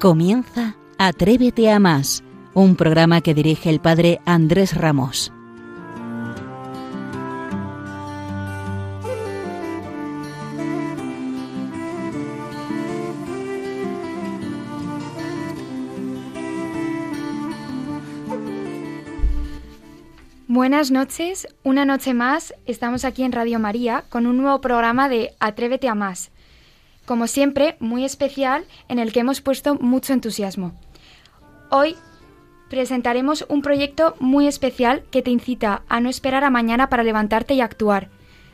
Comienza Atrévete a más, un programa que dirige el padre Andrés Ramos. Buenas noches, una noche más estamos aquí en Radio María con un nuevo programa de Atrévete a más como siempre, muy especial en el que hemos puesto mucho entusiasmo. Hoy presentaremos un proyecto muy especial que te incita a no esperar a mañana para levantarte y actuar,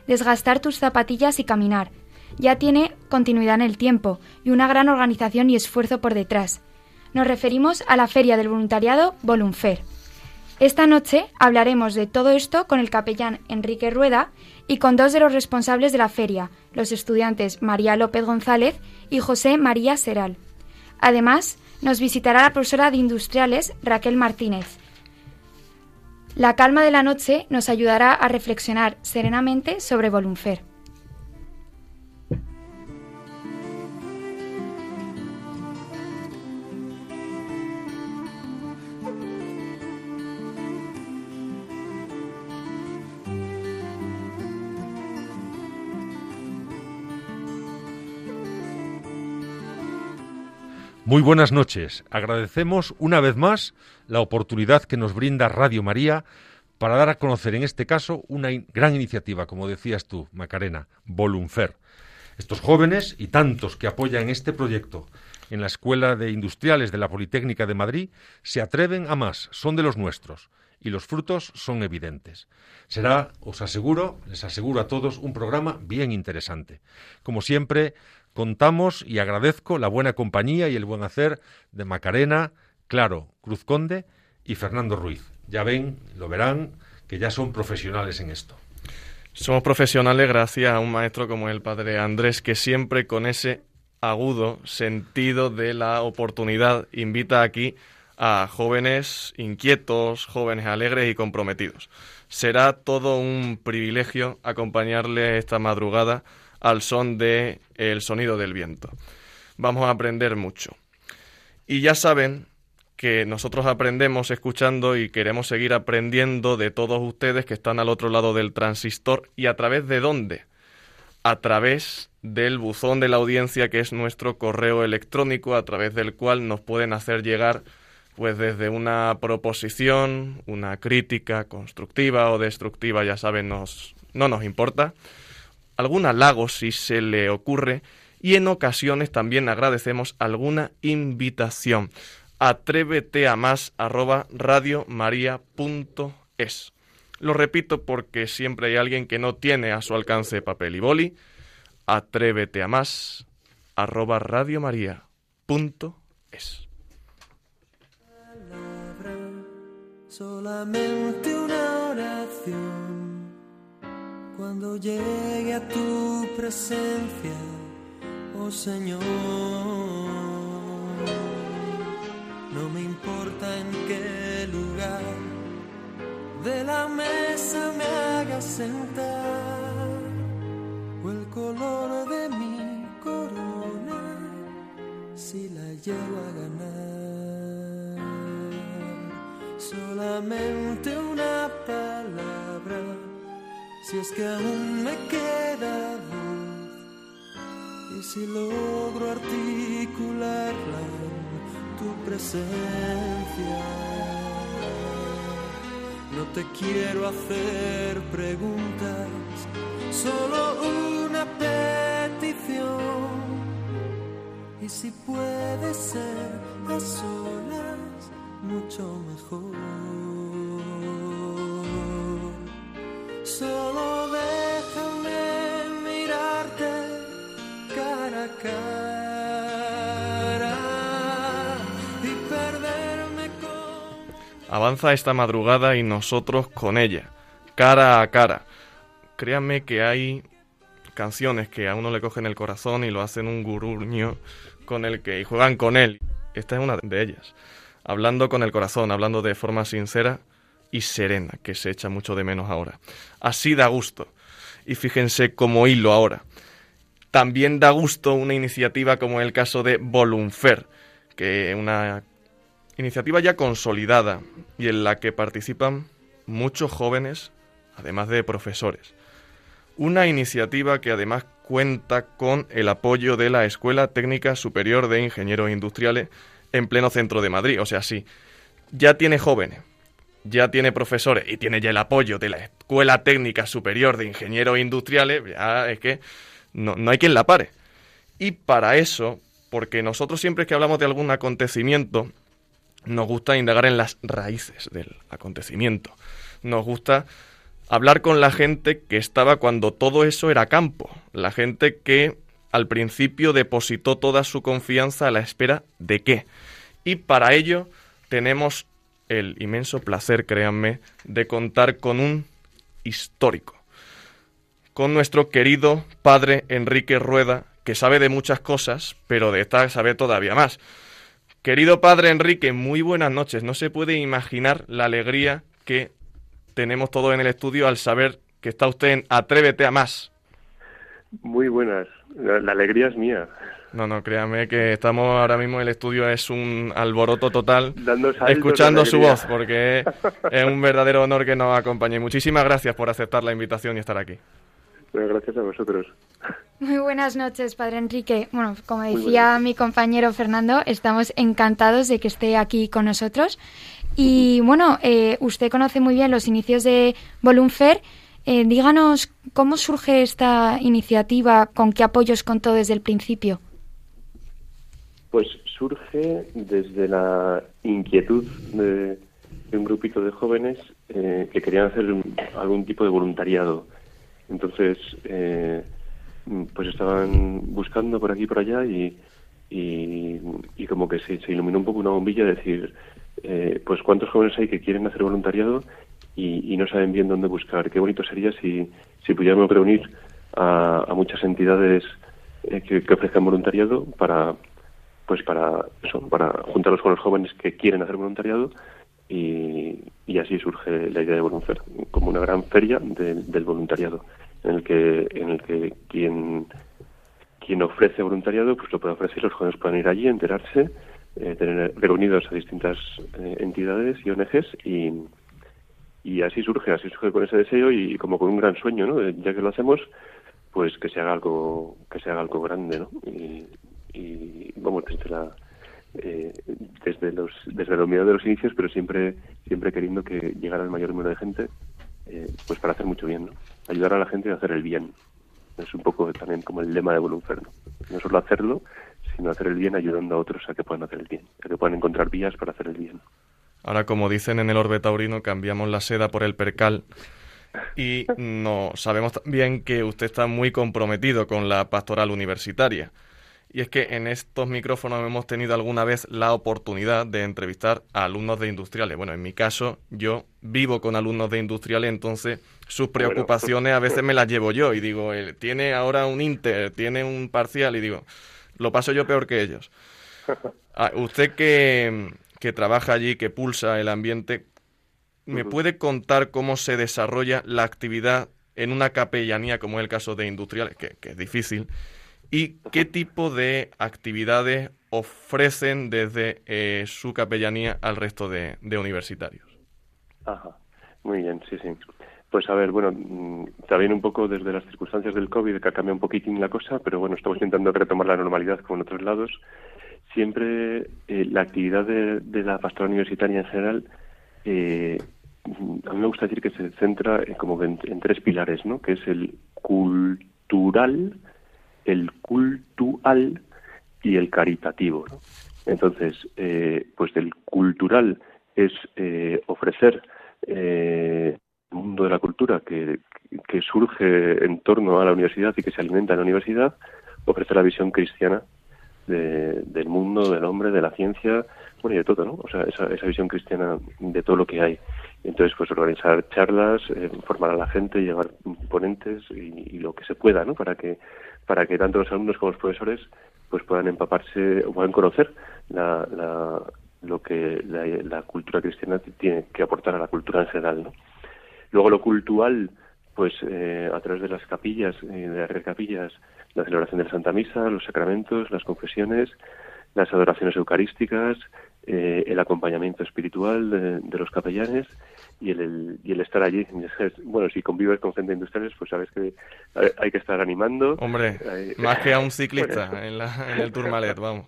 desgastar tus zapatillas y caminar. Ya tiene continuidad en el tiempo y una gran organización y esfuerzo por detrás. Nos referimos a la Feria del Voluntariado Volunfer. Esta noche hablaremos de todo esto con el capellán Enrique Rueda y con dos de los responsables de la feria, los estudiantes María López González y José María Seral. Además, nos visitará la profesora de Industriales Raquel Martínez. La calma de la noche nos ayudará a reflexionar serenamente sobre Volunfer. Muy buenas noches. Agradecemos una vez más la oportunidad que nos brinda Radio María para dar a conocer en este caso una gran iniciativa, como decías tú, Macarena, Volunfer. Estos jóvenes y tantos que apoyan este proyecto en la Escuela de Industriales de la Politécnica de Madrid se atreven a más, son de los nuestros y los frutos son evidentes. Será, os aseguro, les aseguro a todos, un programa bien interesante. Como siempre, contamos y agradezco la buena compañía y el buen hacer de Macarena, Claro, Cruz Conde y Fernando Ruiz. Ya ven, lo verán, que ya son profesionales en esto. Somos profesionales gracias a un maestro como el padre Andrés, que siempre con ese agudo sentido de la oportunidad invita aquí a jóvenes inquietos, jóvenes alegres y comprometidos. Será todo un privilegio acompañarle esta madrugada al son de el sonido del viento. Vamos a aprender mucho. Y ya saben que nosotros aprendemos escuchando y queremos seguir aprendiendo de todos ustedes que están al otro lado del transistor y a través de dónde? A través del buzón de la audiencia que es nuestro correo electrónico a través del cual nos pueden hacer llegar pues desde una proposición, una crítica constructiva o destructiva, ya saben, nos, no nos importa, algún halago si se le ocurre y en ocasiones también agradecemos alguna invitación. Atrévete a más arroba radiomaria.es. Lo repito porque siempre hay alguien que no tiene a su alcance papel y boli. Atrévete a más arroba radiomaria.es. Solamente una cuando llegue a tu presencia, oh Señor. No me importa en qué lugar de la mesa me hagas sentar o el color de mi corona si la llevo a ganar. Solamente una si es que aún me queda voz y si logro articularla en tu presencia. No te quiero hacer preguntas, solo una petición. Y si puede ser a solas, mucho mejor. Solo déjame mirarte cara a cara y perderme con... Avanza esta madrugada y nosotros con ella, cara a cara. Créanme que hay canciones que a uno le cogen el corazón y lo hacen un guruño con el que y juegan con él. Esta es una de ellas. Hablando con el corazón, hablando de forma sincera y serena, que se echa mucho de menos ahora. Así da gusto. Y fíjense como hilo ahora. También da gusto una iniciativa como el caso de Volunfer, que es una iniciativa ya consolidada y en la que participan muchos jóvenes, además de profesores. Una iniciativa que además cuenta con el apoyo de la Escuela Técnica Superior de Ingenieros Industriales en pleno centro de Madrid. O sea, sí, ya tiene jóvenes, ya tiene profesores y tiene ya el apoyo de la Escuela Técnica Superior de Ingenieros Industriales, ya es que no, no hay quien la pare. Y para eso, porque nosotros siempre que hablamos de algún acontecimiento, nos gusta indagar en las raíces del acontecimiento. Nos gusta hablar con la gente que estaba cuando todo eso era campo, la gente que al principio depositó toda su confianza a la espera de qué. Y para ello tenemos el inmenso placer, créanme, de contar con un histórico, con nuestro querido padre Enrique Rueda, que sabe de muchas cosas, pero de esta sabe todavía más. Querido padre Enrique, muy buenas noches. No se puede imaginar la alegría que tenemos todos en el estudio al saber que está usted en Atrévete a más. Muy buenas. La, la alegría es mía. No, no, créame que estamos ahora mismo en el estudio, es un alboroto total, escuchando su voz, porque es un verdadero honor que nos acompañe. Muchísimas gracias por aceptar la invitación y estar aquí. Bueno, gracias a vosotros. Muy buenas noches, Padre Enrique. Bueno, como decía mi compañero Fernando, estamos encantados de que esté aquí con nosotros. Y bueno, eh, usted conoce muy bien los inicios de Volunfer. Eh, díganos cómo surge esta iniciativa, con qué apoyos contó desde el principio. Pues surge desde la inquietud de, un grupito de jóvenes eh, que querían hacer un- algún tipo de voluntariado. Entonces, eh, pues estaban buscando por aquí y por allá y, y, como que se, iluminó un poco una bombilla de decir, eh, pues cuántos jóvenes hay que quieren hacer voluntariado y, y no saben bien dónde buscar. Qué bonito sería si, si pudiéramos reunir a, a muchas entidades eh, que, que ofrezcan voluntariado para pues para eso, para juntarlos con los jóvenes que quieren hacer voluntariado y, y así surge la idea de Volunfer, como una gran feria del- voluntariado, en el que en el que quien quien ofrece voluntariado pues lo puede ofrecer, los jóvenes pueden ir allí, enterarse, eh, tener reunidos a distintas eh, entidades y ONGs y, y así surge, así surge con ese deseo y como con un gran sueño, ¿no? Ya que lo hacemos, pues que se haga algo, que se haga algo grande, ¿no? Y, y vamos desde la eh, desde los desde la humildad de los inicios, pero siempre siempre queriendo que llegara el mayor número de gente, eh, pues para hacer mucho bien, ¿no? Ayudar a la gente a hacer el bien. Es un poco también como el lema de Volunfer, ¿no? No solo hacerlo, sino hacer el bien ayudando a otros a que puedan hacer el bien, a que puedan encontrar vías para hacer el bien. Ahora, como dicen en el orbe taurino, cambiamos la seda por el percal. Y no sabemos también que usted está muy comprometido con la pastoral universitaria. Y es que en estos micrófonos hemos tenido alguna vez la oportunidad de entrevistar a alumnos de industriales. Bueno, en mi caso, yo vivo con alumnos de industriales, entonces sus Bueno. preocupaciones a veces me las llevo yo. Y digo, él tiene ahora un inter, tiene un parcial, y digo, lo paso yo peor que ellos. Ah, usted que, que trabaja allí, que pulsa el ambiente, ¿me puede contar cómo se desarrolla la actividad en una capellanía como es el caso de industriales, que, que es difícil? ¿Y qué tipo de actividades ofrecen desde eh, su capellanía al resto de, de universitarios? Ajá, muy bien, sí, sí. Pues a ver, bueno, mm, también un poco desde las circunstancias del COVID que ha cambiado un poquitín la cosa, pero bueno, estamos intentando retomar la normalidad como en otros lados. Siempre eh, la actividad de, de la pastoral universitaria en general, eh, a mí me gusta decir que se centra en, como en, en tres pilares, ¿no? Que es el cultural, el cultural y el caritativo. Entonces, eh, pues el cultural es eh, ofrecer eh, el mundo de la cultura que, que surge en torno a la universidad y que se alimenta en la universidad, ofrecer la visión cristiana de- del mundo, del hombre, de la ciencia, bueno, y de todo, ¿no? O sea, esa, esa visión cristiana de todo lo que hay. Entonces, pues organizar charlas, eh, formar a la gente, llevar ponentes y, y lo que se pueda, ¿no? Para que, para que tanto los alumnos como los profesores pues puedan empaparse o puedan conocer la, la- lo que la, cultura cristiana tiene que aportar a la cultura en general. Luego lo cultural, pues eh, a través de las capillas, eh, de las capillas, la celebración de la Santa Misa, los sacramentos, las confesiones, las adoraciones eucarísticas, eh, el acompañamiento espiritual de, de los capellanes y el, y el estar allí. Bueno, si convives con gente industriales, pues sabes que hay que estar animando. Hombre, más que a un ciclista en, la- en el Tourmalet, vamos.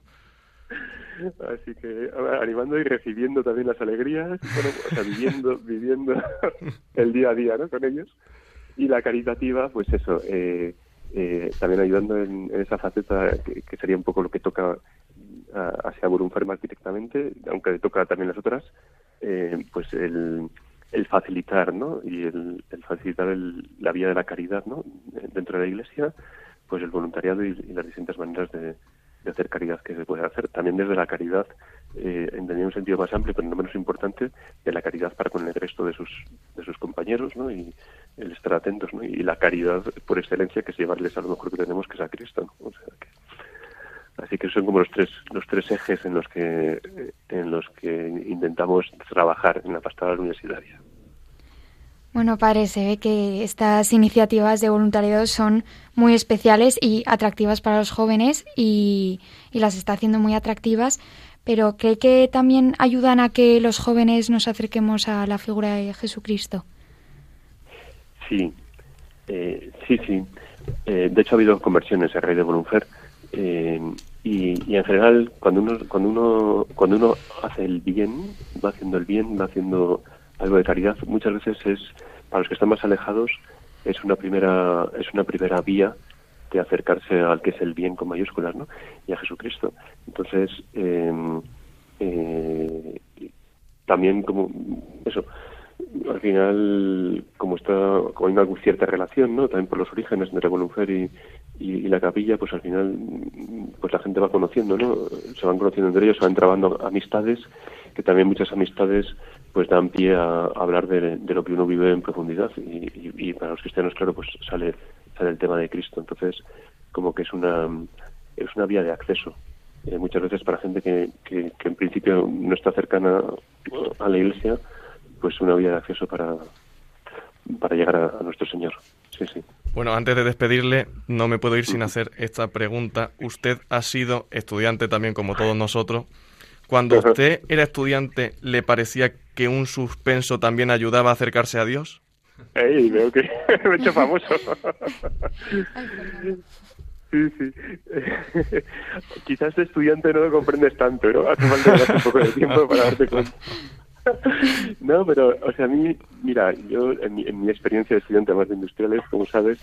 Así que animando y recibiendo también las alegrías, bueno, o sea, viviendo, viviendo el día a día ¿no? con ellos. Y la caritativa, pues eso, eh, eh, también ayudando en, en esa faceta que, que sería un poco lo que toca hacia Burunfer más directamente, aunque toca también las otras, eh, pues el, el facilitar, ¿no? Y el, el facilitar el- la vía de la caridad, ¿no? Dentro de la Iglesia, pues el voluntariado y, las distintas maneras de, de hacer caridad que se puede hacer. También desde la caridad, eh, en un sentido más amplio, pero no menos importante, de la caridad para con el resto de sus, de sus compañeros, ¿no? Y el estar atentos, ¿no? Y la caridad por excelencia, que es llevarles a lo mejor que tenemos, que es a Cristo, ¿no? O sea que... Así que son como los tres los tres ejes en los que en los que intentamos trabajar en la pastoral universitaria. Bueno, padre, se ve que estas iniciativas de voluntariado son muy especiales y atractivas para los jóvenes y, y las está haciendo muy atractivas, pero ¿cree que también ayudan a que los jóvenes nos acerquemos a la figura de Jesucristo? Sí, eh, sí, sí. Eh, de hecho, ha habido conversiones a raíz de Volunfer. eh, y, y en general, cuando uno, cuando, uno, cuando uno hace el bien, va haciendo el bien, va haciendo algo de caridad, muchas veces es, para los que están más alejados, es una primera, es una primera vía de acercarse al que es el bien con mayúsculas, ¿no? Y a Jesucristo. Entonces, eh, eh, también como eso al final como está como hay una cierta relación no también por los orígenes de Revolufer y, y, la capilla pues al final pues la gente va conociendo no se van conociendo entre ellos se van trabando amistades que también muchas amistades pues dan pie a, hablar de, lo que uno vive en profundidad. Y, para los cristianos claro pues sale sale el tema de Cristo. Entonces como que es una es una vía de acceso. Eh, muchas veces para gente que, que en principio no está cercana a la iglesia, pues una vía de acceso para, para llegar a, a nuestro Señor. Sí, sí. Bueno, antes de despedirle, no me puedo ir sin hacer esta pregunta. Usted ha sido estudiante también como todos nosotros. Cuando usted era estudiante, ¿le parecía que un suspenso también ayudaba a acercarse a Dios? Ey, veo que me he hecho famoso. Sí, sí. Quizás de estudiante no lo comprendes tanto, ¿no? Hace falta un poco de tiempo para darte cuenta. No, pero, o sea, a mí, mira, yo en mi, en mi experiencia de estudiante más de industriales, como sabes,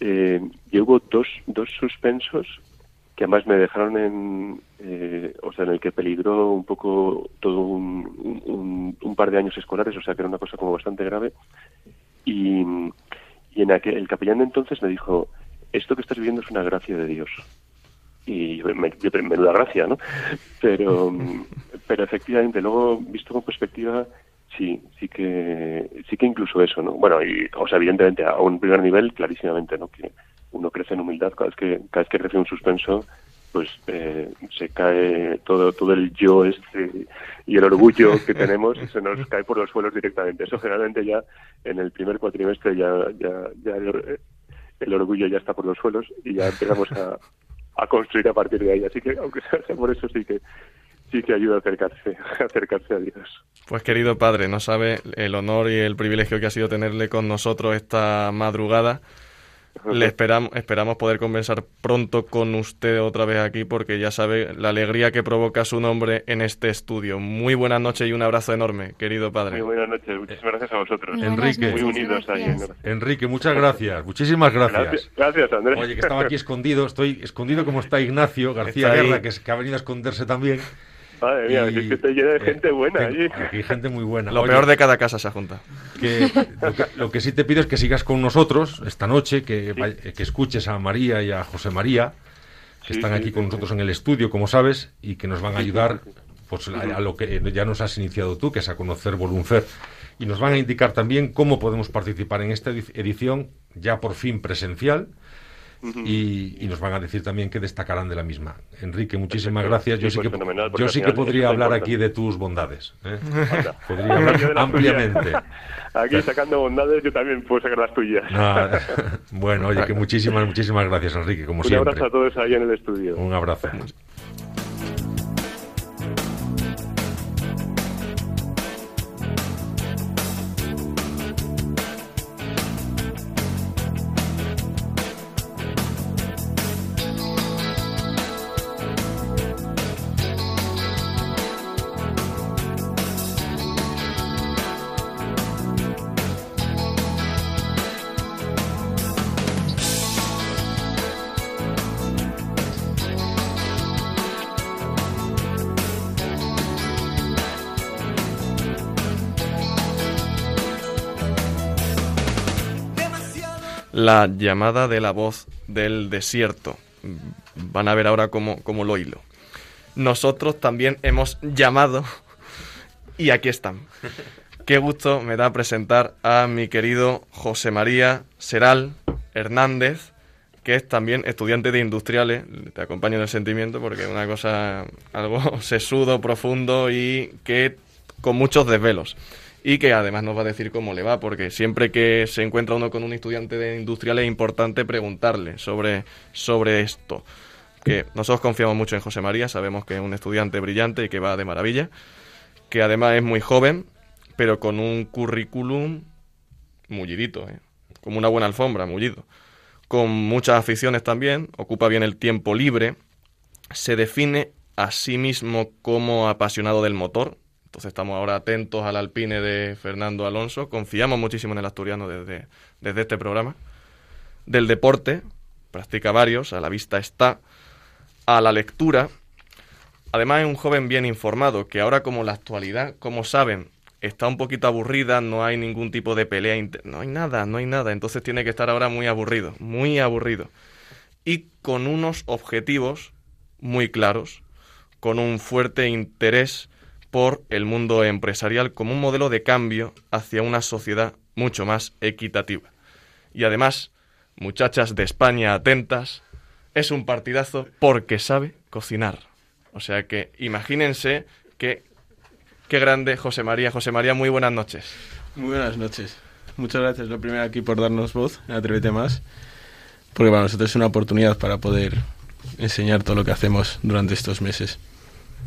eh, yo hubo dos, dos suspensos que además me dejaron en, eh, o sea, en el que peligró un poco todo un, un, par de años escolares, o sea, que era una cosa como bastante grave. Y, y en aquel, el capellán de entonces me dijo, esto que estás viviendo es una gracia de Dios. Y yo, me, menuda gracia, ¿no? Pero, pero efectivamente, luego, visto con perspectiva, sí, sí que, sí que incluso eso, ¿no? Bueno, y, o sea, evidentemente, a un primer nivel, clarísimamente, ¿no? Que uno crece en humildad, cada vez que, cada vez que recibe un suspenso, pues eh, se cae todo todo el yo este y el orgullo que tenemos se nos cae por los suelos directamente. Eso generalmente ya en el primer cuatrimestre ya, ya, ya el, el orgullo ya está por los suelos y ya empezamos a, a construir a partir de ahí. Así que, aunque sea por eso, sí que sí que ayuda a acercarse, a acercarse a Dios. Pues querido padre, no sabe el honor y el privilegio que ha sido tenerle con nosotros esta madrugada. Le esperamos, esperamos poder conversar pronto con usted otra vez aquí porque ya sabe la alegría que provoca su nombre en este estudio. Muy buenas noches y un abrazo enorme, querido padre. Muy buenas noches, muchísimas gracias a vosotros. Muy Enrique. Muy unidos ahí. Enrique, muchas gracias. Muchísimas gracias. Gracias, gracias, Andrés. Oye, que estaba aquí escondido, estoy escondido como está Ignacio García Está. Guerra, que, es- que ha venido a esconderse también. Madre mía, Y, es que estoy lleno de eh, gente buena tengo- allí. Aquí hay gente muy buena. Lo Oye, peor de cada casa se junta. que lo, que lo que sí te pido es que sigas con nosotros esta noche, que, que escuches a María y a José María, que Sí, están sí, aquí sí, con sí. nosotros en el estudio, como sabes, y que nos van a ayudar pues, a, a lo que ya nos has iniciado tú, que es a conocer Volunfer. Y nos van a indicar también cómo podemos participar en esta edi- edición, ya por fin presencial, y, y nos van a decir también qué destacarán de la misma. Enrique, muchísimas Perfecto. gracias. Yo Sí, pues que, yo sí que final podría hablar aquí de tus bondades. ¿eh? Podría hablar ampliamente. Aquí sacando bondades, yo también puedo sacar las tuyas. Nada. Bueno, oye, que muchísimas, muchísimas gracias, Enrique, como Un siempre. abrazo a todos ahí en el estudio. Un abrazo. La llamada de la voz del desierto. Van a ver ahora cómo, cómo lo hilo. Nosotros también hemos llamado y aquí están. Qué gusto me da presentar a mi querido José María Seral Hernández, que es también estudiante de industriales. Te acompaño en el sentimiento porque es una cosa algo sesudo, profundo y que con muchos desvelos. Y que además nos va a decir cómo le va, porque siempre que se encuentra uno con un estudiante de industriales es importante preguntarle sobre, sobre esto. Que nosotros confiamos mucho en José María, sabemos que es un estudiante brillante y que va de maravilla, que además es muy joven, pero con un currículum mullidito, ¿eh? como una buena alfombra, mullido. Con muchas aficiones también, ocupa bien el tiempo libre, se define a sí mismo como apasionado del motor. Entonces estamos ahora atentos al alpine de Fernando Alonso. Confiamos muchísimo en el asturiano desde, desde este programa. Del deporte, practica varios, a la vista está. A la lectura. Además es un joven bien informado, que ahora como la actualidad, como saben, está un poquito aburrida, no hay ningún tipo de pelea, no hay nada, no hay nada, entonces tiene que estar ahora muy aburrido, muy aburrido. Y con unos objetivos muy claros, con un fuerte interés por el mundo empresarial como un modelo de cambio hacia una sociedad mucho más equitativa. Y además, muchachas de España atentas, es un partidazo porque sabe cocinar. O sea que imagínense que Qué grande, José María. José María, muy buenas noches. Muy buenas noches. Muchas gracias, lo primero aquí por darnos voz Atrévete Más, porque para nosotros es una oportunidad para poder enseñar todo lo que hacemos durante estos meses.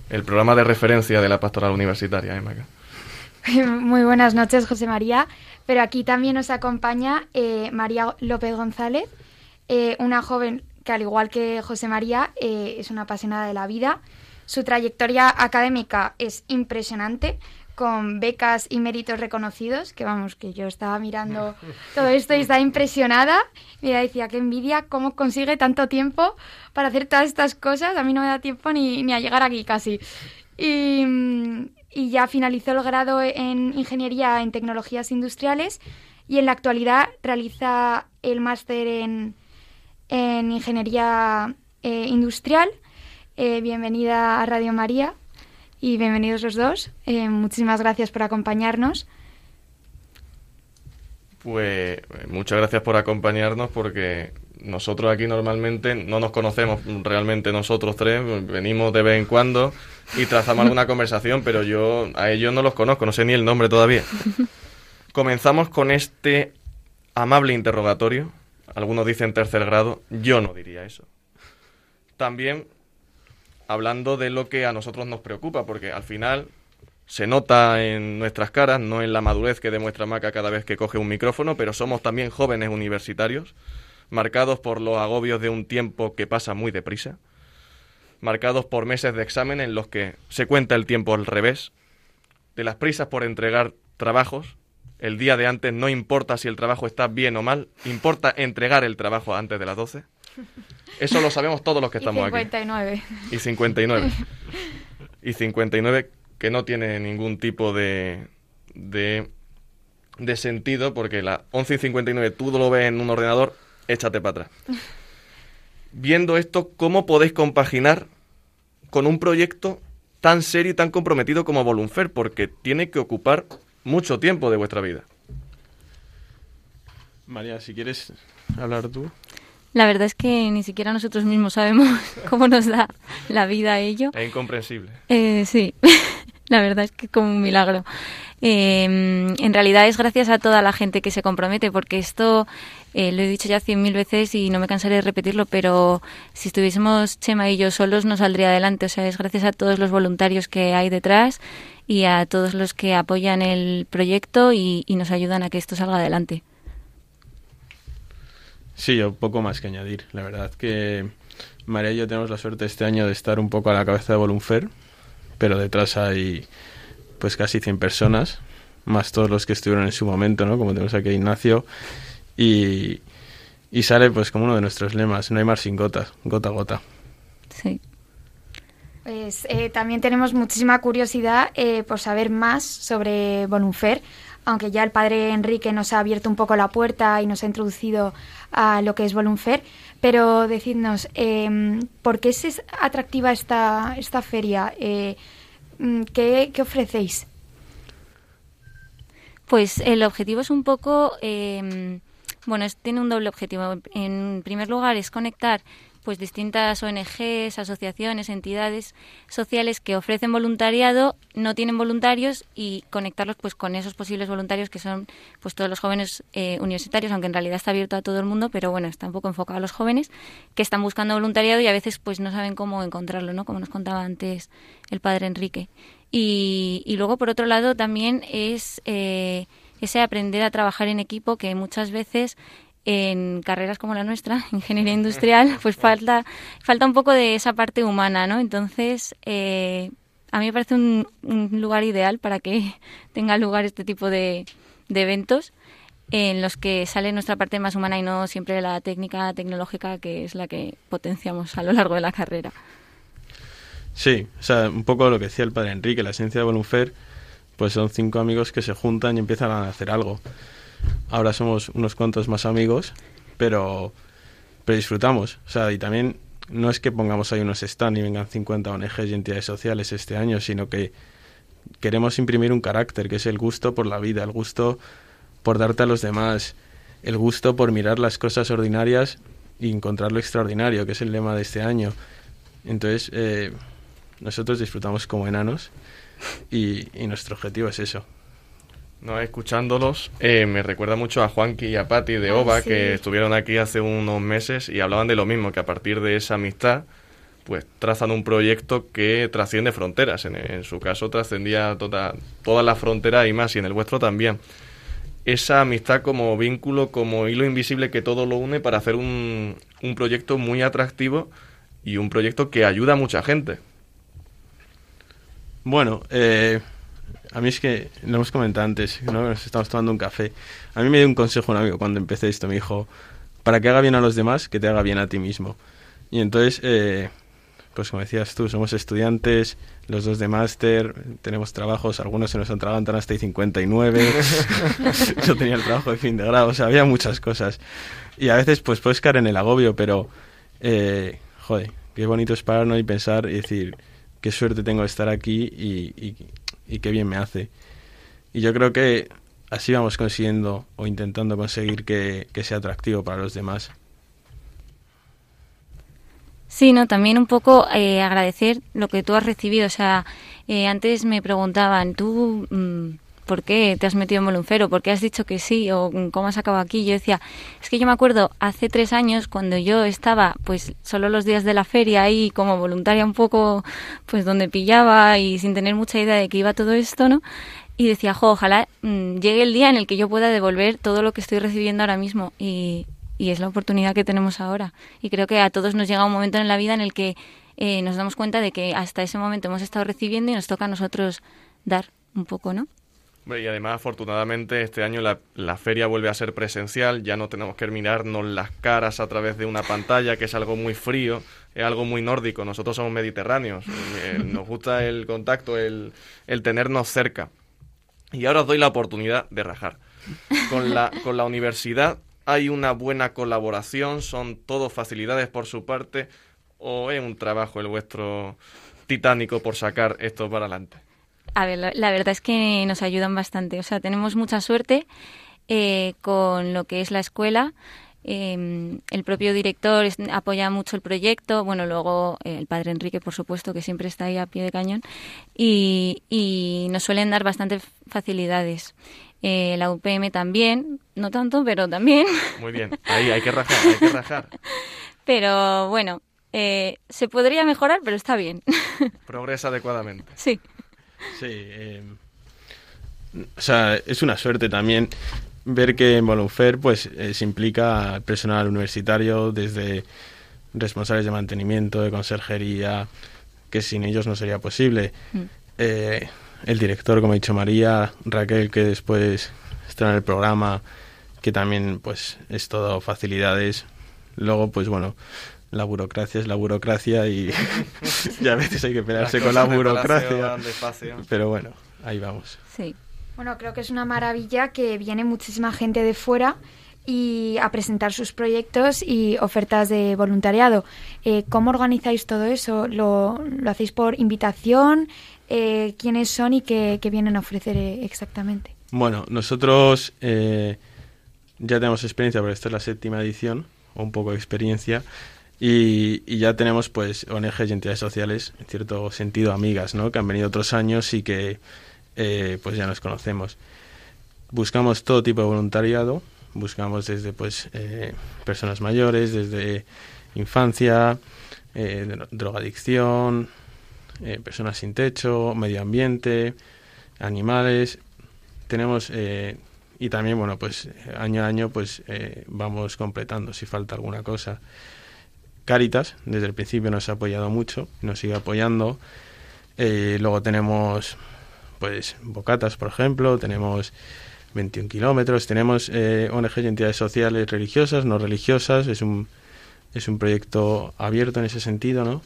El programa de referencia de la pastoral universitaria, ¿eh? Muy buenas noches, José María. Pero aquí también nos acompaña eh, María López González, eh, una joven que, al igual que José María, eh, es una apasionada de la vida su trayectoria académica es impresionante, con becas y méritos reconocidos, que vamos, que yo estaba mirando todo esto y estaba impresionada. Mira, decía, qué envidia, cómo consigue tanto tiempo para hacer todas estas cosas. A mí no me da tiempo ni, ni a llegar aquí casi. Y, y ya finalizó el grado en Ingeniería en Tecnologías Industriales y en la actualidad realiza el máster en, en Ingeniería eh, Industrial eh, bienvenida a Radio María y bienvenidos los dos. Eh, muchísimas gracias por acompañarnos. Pues muchas gracias por acompañarnos porque nosotros aquí normalmente no nos conocemos realmente nosotros tres, venimos de vez en cuando y trazamos alguna conversación, pero yo a ellos no los conozco, no sé ni el nombre todavía. Comenzamos con este amable interrogatorio. Algunos dicen tercer grado, yo no diría eso. También hablando de lo que a nosotros nos preocupa, porque al final se nota en nuestras caras, no en la madurez que demuestra Maca cada vez que coge un micrófono, pero somos también jóvenes universitarios, marcados por los agobios de un tiempo que pasa muy deprisa, marcados por meses de examen en los que se cuenta el tiempo al revés, de las prisas por entregar trabajos, el día de antes no importa si el trabajo está bien o mal, importa entregar el trabajo antes de las 12. Eso lo sabemos todos los que estamos y 59. aquí. Y 59. y 59 que no tiene ningún tipo de, de, de sentido porque la 11 y 59 tú lo ves en un ordenador, échate para atrás. Viendo esto, ¿cómo podéis compaginar con un proyecto tan serio y tan comprometido como Volunfer? Porque tiene que ocupar mucho tiempo de vuestra vida. María, si quieres hablar tú. La verdad es que ni siquiera nosotros mismos sabemos cómo nos da la vida a ello. Es incomprensible. Eh, sí, la verdad es que es como un milagro. Eh, en realidad es gracias a toda la gente que se compromete, porque esto eh, lo he dicho ya cien mil veces y no me cansaré de repetirlo, pero si estuviésemos Chema y yo solos no saldría adelante. O sea, es gracias a todos los voluntarios que hay detrás y a todos los que apoyan el proyecto y, y nos ayudan a que esto salga adelante. Sí, yo poco más que añadir. La verdad que María y yo tenemos la suerte este año de estar un poco a la cabeza de Volunfer, pero detrás hay pues casi 100 personas, más todos los que estuvieron en su momento, ¿no? Como tenemos aquí a Ignacio, y, y sale pues como uno de nuestros lemas, no hay mar sin gotas, gota a gota. Sí. Pues eh, también tenemos muchísima curiosidad eh, por saber más sobre Volunfer. Aunque ya el padre Enrique nos ha abierto un poco la puerta y nos ha introducido a lo que es Volunfer, pero decidnos, eh, ¿por qué es atractiva esta, esta feria? Eh, mm, ¿qué, ¿Qué ofrecéis? Pues el objetivo es un poco, eh, bueno, es- tiene un doble objetivo. En primer lugar es conectar pues distintas ONGs, asociaciones, entidades sociales que ofrecen voluntariado, no tienen voluntarios y conectarlos pues con esos posibles voluntarios que son pues todos los jóvenes eh, universitarios, aunque en realidad está abierto a todo el mundo, pero bueno, está un poco enfocado a los jóvenes que están buscando voluntariado y a veces pues no saben cómo encontrarlo, ¿no? Como nos contaba antes el padre Enrique. Y, y luego, por otro lado, también es eh, ese aprender a trabajar en equipo que muchas veces en carreras como la nuestra, ingeniería industrial, pues falta, falta un poco de esa parte humana, ¿no? Entonces, eh, a mí me parece un, un lugar ideal para que tenga lugar este tipo de, de eventos en los que sale nuestra parte más humana y no siempre la técnica tecnológica que es la que potenciamos a lo largo de la carrera. Sí, o sea, un poco lo que decía el padre Enrique, la esencia de Volunfer, pues son cinco amigos que se juntan y empiezan a hacer algo. Ahora somos unos cuantos más amigos, pero, pero disfrutamos. O sea, y también no es que pongamos ahí unos stand y vengan 50 ONGs y entidades sociales este año, sino que queremos imprimir un carácter, que es el gusto por la vida, el gusto por darte a los demás, el gusto por mirar las cosas ordinarias y encontrar lo extraordinario, que es el lema de este año. Entonces, eh, nosotros disfrutamos como enanos y, y nuestro objetivo es eso. No, escuchándolos, eh, me recuerda mucho a Juanqui y a Patti de Ah, OVA, sí. que estuvieron aquí hace unos meses y hablaban de lo mismo, que a partir de esa amistad, pues trazan un proyecto que trasciende fronteras. En, en su caso trascendía toda, todas las fronteras y más, y en el vuestro también. Esa amistad como vínculo, como hilo invisible que todo lo une para hacer un, un proyecto muy atractivo y un proyecto que ayuda a mucha gente. Bueno, eh, a mí es que lo hemos comentado antes, ¿no? nos estamos tomando un café. A mí me dio un consejo un amigo cuando empecé esto, me dijo, para que haga bien a los demás, que te haga bien a ti mismo. Y entonces, eh, pues como decías tú, somos estudiantes, los dos de máster, tenemos trabajos, algunos se nos atragantan hasta y 59. Yo tenía el trabajo de fin de grado, o sea, había muchas cosas. Y a veces pues puedes caer en el agobio, pero, eh, joder, qué bonito es pararnos y pensar y decir, qué suerte tengo de estar aquí y, y, y qué bien me hace. Y yo creo que así vamos consiguiendo o intentando conseguir que, que sea atractivo para los demás. Sí, no, también un poco eh, agradecer lo que tú has recibido. O sea, eh, antes me preguntaban, ¿tú mm, por qué te has metido en Volunfero? ¿Por qué has dicho que sí? ¿O cómo has acabado aquí? Yo decía, es que yo me acuerdo hace tres años cuando yo estaba, pues, solo los días de la feria ahí como voluntaria un poco, pues, donde pillaba y sin tener mucha idea de que iba todo esto, ¿no? Y decía, jo, ojalá mm, llegue el día en el que yo pueda devolver todo lo que estoy recibiendo ahora mismo. Y, y es la oportunidad que tenemos ahora. Y creo que a todos nos llega un momento en la vida en el que eh, nos damos cuenta de que hasta ese momento hemos estado recibiendo y nos toca a nosotros dar un poco, ¿no? Y además, afortunadamente, este año la, la feria vuelve a ser presencial, ya no tenemos que mirarnos las caras a través de una pantalla, que es algo muy frío, es algo muy nórdico, nosotros somos mediterráneos, eh, nos gusta el contacto, el, el tenernos cerca. Y ahora os doy la oportunidad de rajar. Con la, con la universidad hay una buena colaboración, son todo facilidades por su parte, o es un trabajo el vuestro titánico por sacar esto para adelante. A ver, la, la verdad es que nos ayudan bastante. O sea, tenemos mucha suerte eh, con lo que es la escuela. Eh, el propio director es- apoya mucho el proyecto. Bueno, luego eh, el padre Enrique, por supuesto, que siempre está ahí a pie de cañón. Y, y nos suelen dar bastantes facilidades. Eh, la UPM también, no tanto, pero también. Muy bien, ahí hay que rajar, hay que rajar. Pero bueno, eh, se podría mejorar, pero está bien. Progresa adecuadamente. sí. Sí, eh, o sea, es una suerte también ver que en Volunfer pues eh, se implica al personal universitario desde responsables de mantenimiento, de conserjería, que sin ellos no sería posible. Mm. Eh, el director, como ha dicho María, Raquel, que después está en el programa, que también pues es todo facilidades. Luego, pues bueno, la burocracia es la burocracia y, y a veces hay que pelearse con la Palacio burocracia. Pero bueno, ahí vamos. Sí. Bueno, creo que es una maravilla que viene muchísima gente de fuera y a presentar sus proyectos y ofertas de voluntariado. Eh, ¿Cómo organizáis todo eso? ¿Lo, lo hacéis por invitación? Eh, ¿Quiénes son y qué, qué vienen a ofrecer exactamente? Bueno, nosotros eh, ya tenemos experiencia, porque esta es la séptima edición, o un poco de experiencia, y, y ya tenemos pues ONGs y entidades sociales, en cierto sentido amigas, ¿no? Que han venido otros años y que eh, pues ya nos conocemos. Buscamos todo tipo de voluntariado, buscamos desde pues eh, personas mayores, desde infancia, eh, dro- drogadicción, eh, personas sin techo, medio ambiente, animales. Tenemos eh, y también bueno pues año a año pues vamos completando si falta alguna cosa. Caritas desde el principio nos ha apoyado mucho, nos sigue apoyando. Eh, luego tenemos pues Bocatas, por ejemplo, tenemos 21 kilómetros, tenemos eh, ONGs y entidades sociales religiosas, no religiosas, es un, es un proyecto abierto en ese sentido, ¿no?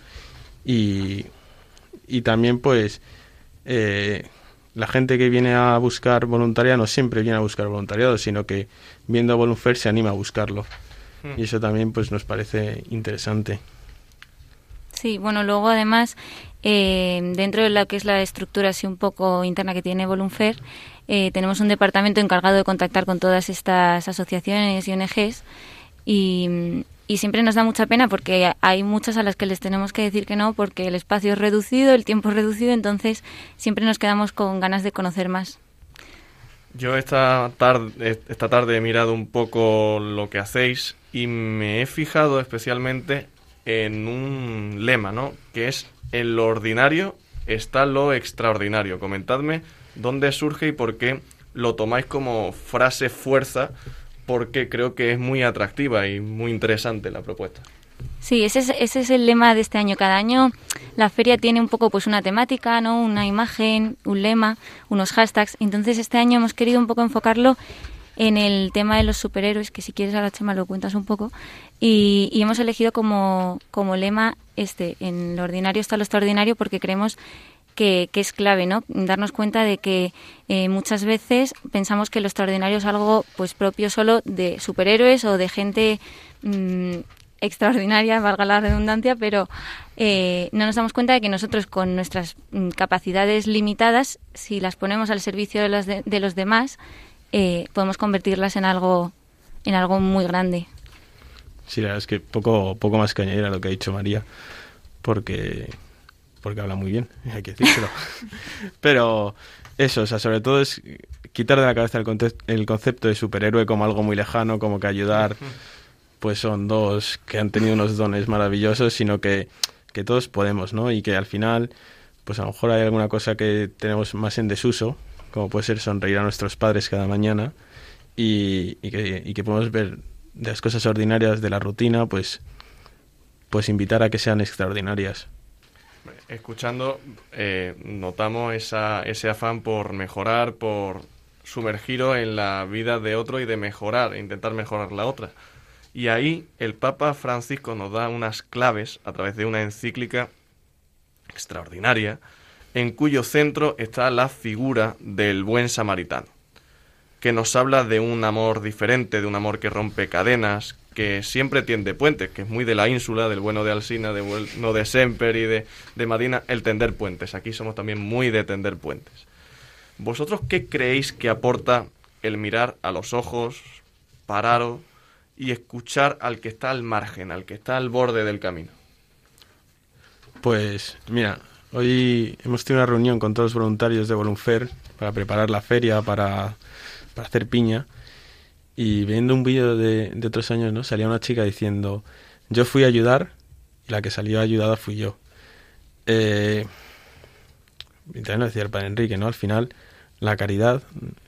Y, y también pues eh, la gente que viene a buscar voluntariado no siempre viene a buscar voluntariado, sino que viendo Volunfer se anima a buscarlo. Y eso también pues nos parece interesante. Sí, bueno, luego además, eh, dentro de lo que es la estructura así un poco interna que tiene Volunfer, eh, tenemos un departamento encargado de contactar con todas estas asociaciones y ONGs y, y siempre nos da mucha pena porque hay muchas a las que les tenemos que decir que no porque el espacio es reducido, el tiempo es reducido, entonces siempre nos quedamos con ganas de conocer más. Yo esta tarde, esta tarde he mirado un poco lo que hacéis y me he fijado especialmente en un lema, ¿no? Que es en lo ordinario está lo extraordinario. Comentadme dónde surge y por qué lo tomáis como frase fuerza, porque creo que es muy atractiva y muy interesante la propuesta. Sí, ese es, ese es el lema de este año. Cada año la feria tiene un poco pues una temática, ¿no? Una imagen, un lema, unos hashtags. Entonces este año hemos querido un poco enfocarlo en el tema de los superhéroes, que si quieres ahora Chema lo cuentas un poco, y, y hemos elegido como, como lema este, en lo ordinario está lo extraordinario, porque creemos que, que es clave, ¿no? Darnos cuenta de que eh, muchas veces pensamos que lo extraordinario es algo pues propio solo de superhéroes o de gente mm, extraordinaria, valga la redundancia, pero eh, no nos damos cuenta de que nosotros con nuestras mm, capacidades limitadas, si las ponemos al servicio de los, de, de los demás, eh, podemos convertirlas en algo, en algo muy grande. Sí, la verdad es que poco, poco más que añadir a lo que ha dicho María, porque, porque habla muy bien, hay que decírselo. Pero eso, o sea, sobre todo es quitar de la cabeza el concepto de superhéroe como algo muy lejano, como que ayudar, pues son dos que han tenido unos dones maravillosos, sino que, que todos podemos, ¿no? Y que al final, pues a lo mejor hay alguna cosa que tenemos más en desuso, como puede ser sonreír a nuestros padres cada mañana, y, y que, y que podemos ver de las cosas ordinarias de la rutina, pues, pues invitar a que sean extraordinarias. Escuchando, eh, notamos esa, ese afán por mejorar, por sumergiros en la vida de otro y de mejorar, intentar mejorar la otra. Y ahí el Papa Francisco nos da unas claves a través de una encíclica extraordinaria, en cuyo centro está la figura del buen samaritano, que nos habla de un amor diferente, de un amor que rompe cadenas, que siempre tiende puentes, que es muy de la ínsula, del bueno de Alsina, de bueno de Semper y de, de Madina, el tender puentes. Aquí somos también muy de tender puentes. ¿Vosotros qué creéis que aporta el mirar a los ojos, pararos y escuchar al que está al margen, al que está al borde del camino? Pues mira, hoy hemos tenido una reunión con todos los voluntarios de Volunfer para preparar la feria, para, para hacer piña. Y viendo un vídeo de, de otros años, ¿no? Salía una chica diciendo, yo fui a ayudar y la que salió ayudada fui yo. Eh, y también lo decía el padre Enrique, ¿no? Al final, la caridad,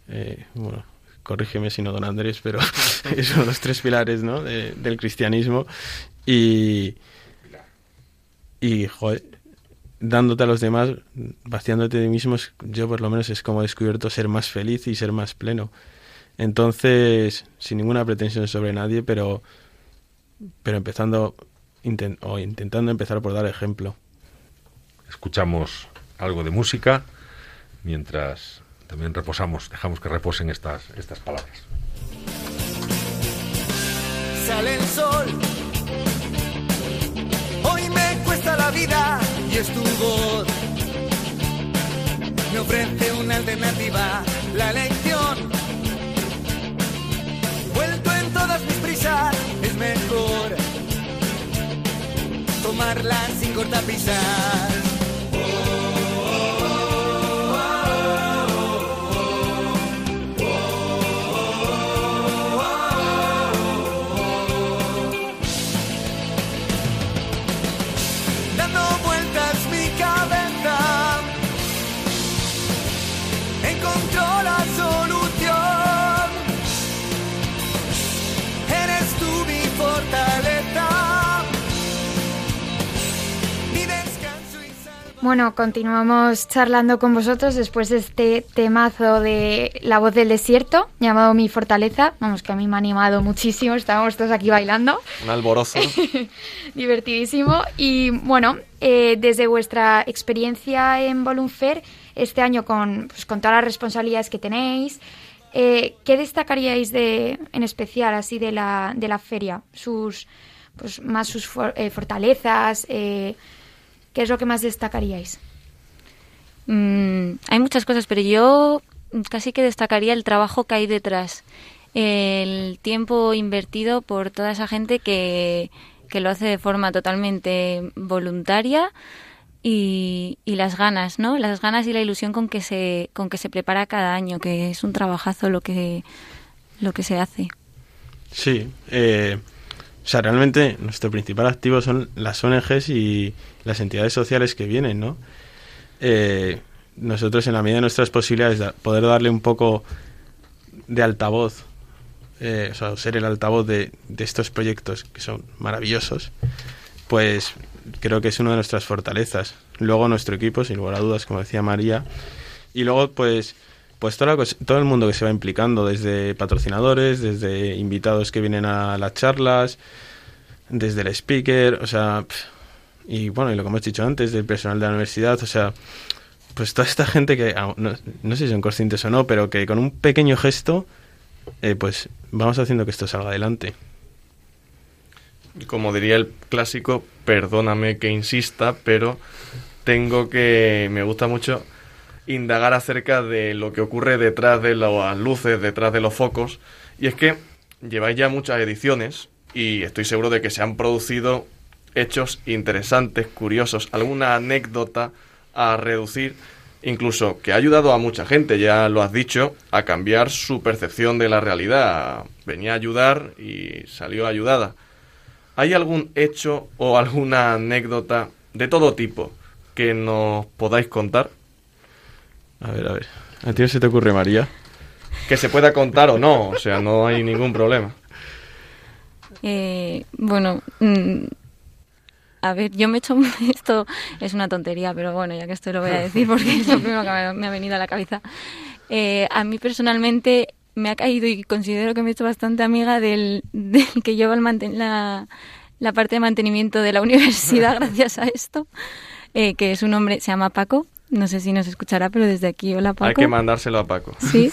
eh, bueno, corrígeme si no, don Andrés, pero son los tres pilares, ¿no? de- del cristianismo. Y, y, joder, dándote a los demás, vaciándote de ti mismo, yo por lo menos es como he descubierto ser más feliz y ser más pleno. Entonces, sin ninguna pretensión sobre nadie, pero, pero empezando o intentando empezar por dar ejemplo. Escuchamos algo de música mientras también reposamos, dejamos que reposen estas, estas palabras. Sale el sol. Hoy me cuesta la vida y es tu voz. Me ofrece una alternativa, la elección. Vuelto en todas mis prisas, es mejor tomarla sin cortapisas. Bueno, continuamos charlando con vosotros después de este temazo de La voz del desierto, llamado Mi fortaleza. Vamos, que a mí me ha animado muchísimo, estábamos todos aquí bailando. Un alborozo. Divertidísimo. Y bueno, eh, desde vuestra experiencia en Volunfer, este año con, pues, con todas las responsabilidades que tenéis, eh, ¿qué destacaríais de, en especial así de la, de la feria? Sus, pues, más sus for- eh, fortalezas, eh, ¿qué es lo que más destacaríais? Mm, hay muchas cosas, pero yo casi que destacaría el trabajo que hay detrás. El tiempo invertido por toda esa gente que, que lo hace de forma totalmente voluntaria y, y las ganas, ¿no? Las ganas y la ilusión con que se, con que se prepara cada año, que es un trabajazo lo que, lo que se hace. Sí, eh, o sea, realmente nuestro principal activo son las ONGs y las entidades sociales que vienen, ¿no? Eh, nosotros, en la medida de nuestras posibilidades, da- poder darle un poco de altavoz, eh, o sea, ser el altavoz de, de estos proyectos que son maravillosos, pues creo que es una de nuestras fortalezas. Luego nuestro equipo, sin lugar a dudas, como decía María, y luego pues pues toda la todo el mundo que se va implicando, desde patrocinadores, desde invitados que vienen a las charlas, desde el speaker, o sea, y bueno, y lo que hemos dicho antes, del personal de la universidad, o sea, pues toda esta gente que, ah, no, no sé si son conscientes o no, pero que con un pequeño gesto, eh, pues vamos haciendo que esto salga adelante. Como diría el clásico, perdóname que insista, pero tengo que. Me gusta mucho indagar acerca de lo que ocurre detrás de las luces, detrás de los focos. Y es que lleváis ya muchas ediciones y estoy seguro de que se han producido hechos interesantes, curiosos, alguna anécdota a reducir, incluso que ha ayudado a mucha gente, ya lo has dicho, a cambiar su percepción de la realidad. Venía a ayudar y salió ayudada. ¿Hay algún hecho o alguna anécdota de todo tipo que nos podáis contar? A ver, a ver. ¿A ti se te ocurre, María? Que se pueda contar o no, o sea, no hay ningún problema. Eh, bueno, mm, a ver, yo me he hecho esto, es una tontería, pero bueno, ya que esto lo voy a decir porque es lo primero que me, ha venido a la cabeza. Eh, a mí personalmente me ha caído y considero que me he hecho bastante amiga del, que lleva el manten- la, la parte de mantenimiento de la universidad gracias a esto, eh, que es un hombre, se llama Paco, no sé si nos escuchará, pero desde aquí, hola Paco. Hay que mandárselo a Paco. Sí.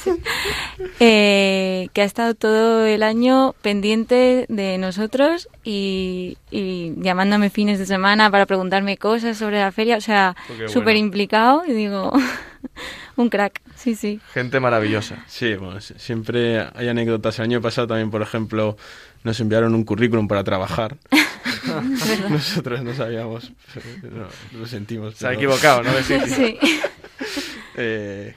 Eh, que ha estado todo el año pendiente de nosotros y, y llamándome fines de semana para preguntarme cosas sobre la feria. O sea, Oh, qué súper bueno. implicado y digo, un crack. Sí, sí. Gente maravillosa. Sí, bueno, si- siempre hay anécdotas. El año pasado también, por ejemplo, nos enviaron un currículum para trabajar. Nosotros no sabíamos, no, lo sentimos. Se ha equivocado, ¿no? Sitio. Sí. Eh,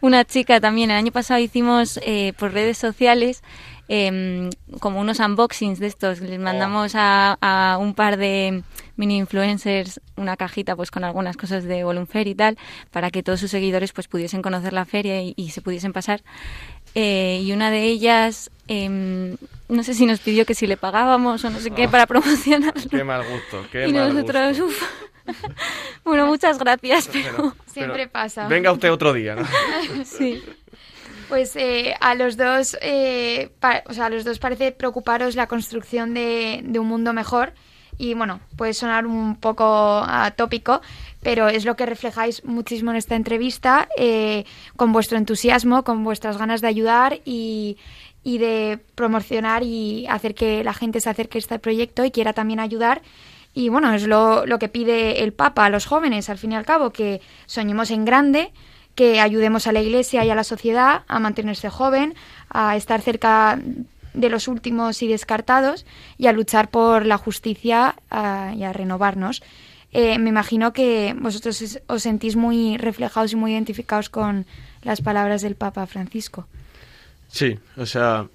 Una chica también, el año pasado hicimos eh, por redes sociales em, como unos unboxings de estos. Les mandamos a, a un par de mini influencers una cajita pues con algunas cosas de Volunfer y tal, para que todos sus seguidores pues pudiesen conocer la feria y, y se pudiesen pasar. Eh, y una de ellas, em, no sé si nos pidió que si le pagábamos o no sé qué Ah. para promocionarlo. Qué mal gusto, qué y mal nosotros, gusto. uff. bueno, muchas gracias, pero Siempre pasa. Venga usted otro día, ¿no? sí. Pues eh, a los dos, eh, pa- o sea, a los dos parece preocuparos la construcción de, de un mundo mejor. y bueno, puede sonar un poco atópico, pero es lo que reflejáis muchísimo en esta entrevista, eh, con vuestro entusiasmo, con vuestras ganas de ayudar y, y de promocionar y hacer que la gente se acerque a este proyecto y quiera también ayudar. Y bueno, es lo, lo que pide el Papa a los jóvenes, al fin y al cabo, que soñemos en grande, que ayudemos a la Iglesia y a la sociedad a mantenerse joven, a estar cerca de los últimos y descartados y a luchar por la justicia y a renovarnos. Eh, me imagino que vosotros os sentís muy reflejados y muy identificados con las palabras del Papa Francisco. Sí, o sea,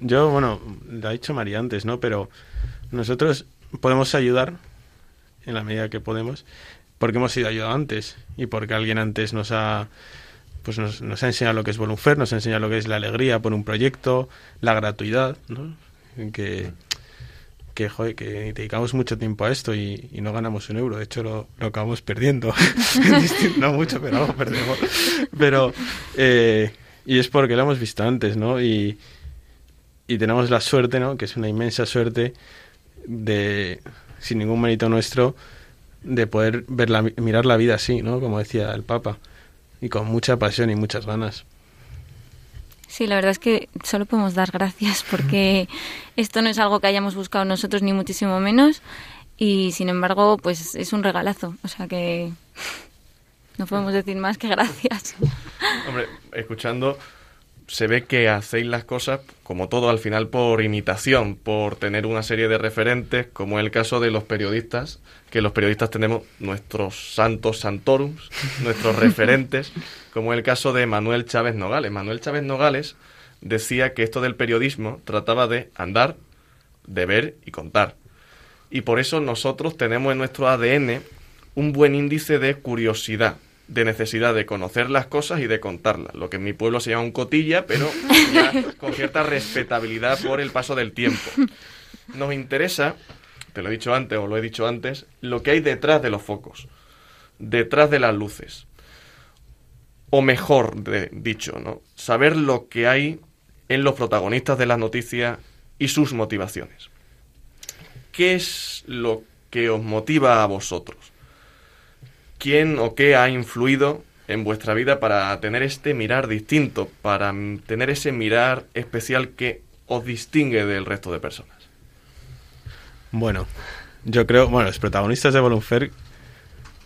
yo, bueno, lo ha dicho María antes, ¿no? Pero nosotros podemos ayudar en la medida que podemos porque hemos sido ayudados antes y porque alguien antes nos ha pues nos, nos ha enseñado lo que es Volunfer, nos ha enseñado lo que es la alegría por un proyecto, la gratuidad, ¿no? Que, que, joder, que dedicamos mucho tiempo a esto y, no ganamos un euro, de hecho lo, lo acabamos perdiendo. no mucho, pero algo perdemos. Pero, eh, y es porque lo hemos visto antes, ¿no? Y, y tenemos la suerte, ¿no? Que es una inmensa suerte de, sin ningún mérito nuestro, de poder ver la, mirar la vida así, ¿no? Como decía el Papa, y con mucha pasión y muchas ganas. Sí, la verdad es que solo podemos dar gracias porque esto no es algo que hayamos buscado nosotros ni muchísimo menos y sin embargo pues es un regalazo, o sea que no podemos decir más que gracias. Hombre, escuchando se ve que hacéis las cosas, como todo, al final por imitación, por tener una serie de referentes, como es el caso de los periodistas, que los periodistas tenemos nuestros santos santorums, nuestros referentes, como es el caso de Manuel Chávez Nogales. Manuel Chávez Nogales decía que esto del periodismo trataba de andar, de ver y contar. Y por eso nosotros tenemos en nuestro ADN un buen índice de curiosidad, de necesidad de conocer las cosas y de contarlas. Lo que en mi pueblo se llama un cotilla, pero con cierta respetabilidad por el paso del tiempo. Nos interesa, te lo he dicho antes o lo he dicho antes, lo que hay detrás de los focos, detrás de las luces. O mejor dicho, ¿no? Saber lo que hay en los protagonistas de las noticias y sus motivaciones. ¿Qué es lo que os motiva a vosotros? Quién o qué ha influido en vuestra vida para tener este mirar distinto, para tener ese mirar especial que os distingue del resto de personas. Bueno, yo creo, bueno, los protagonistas de Volunfer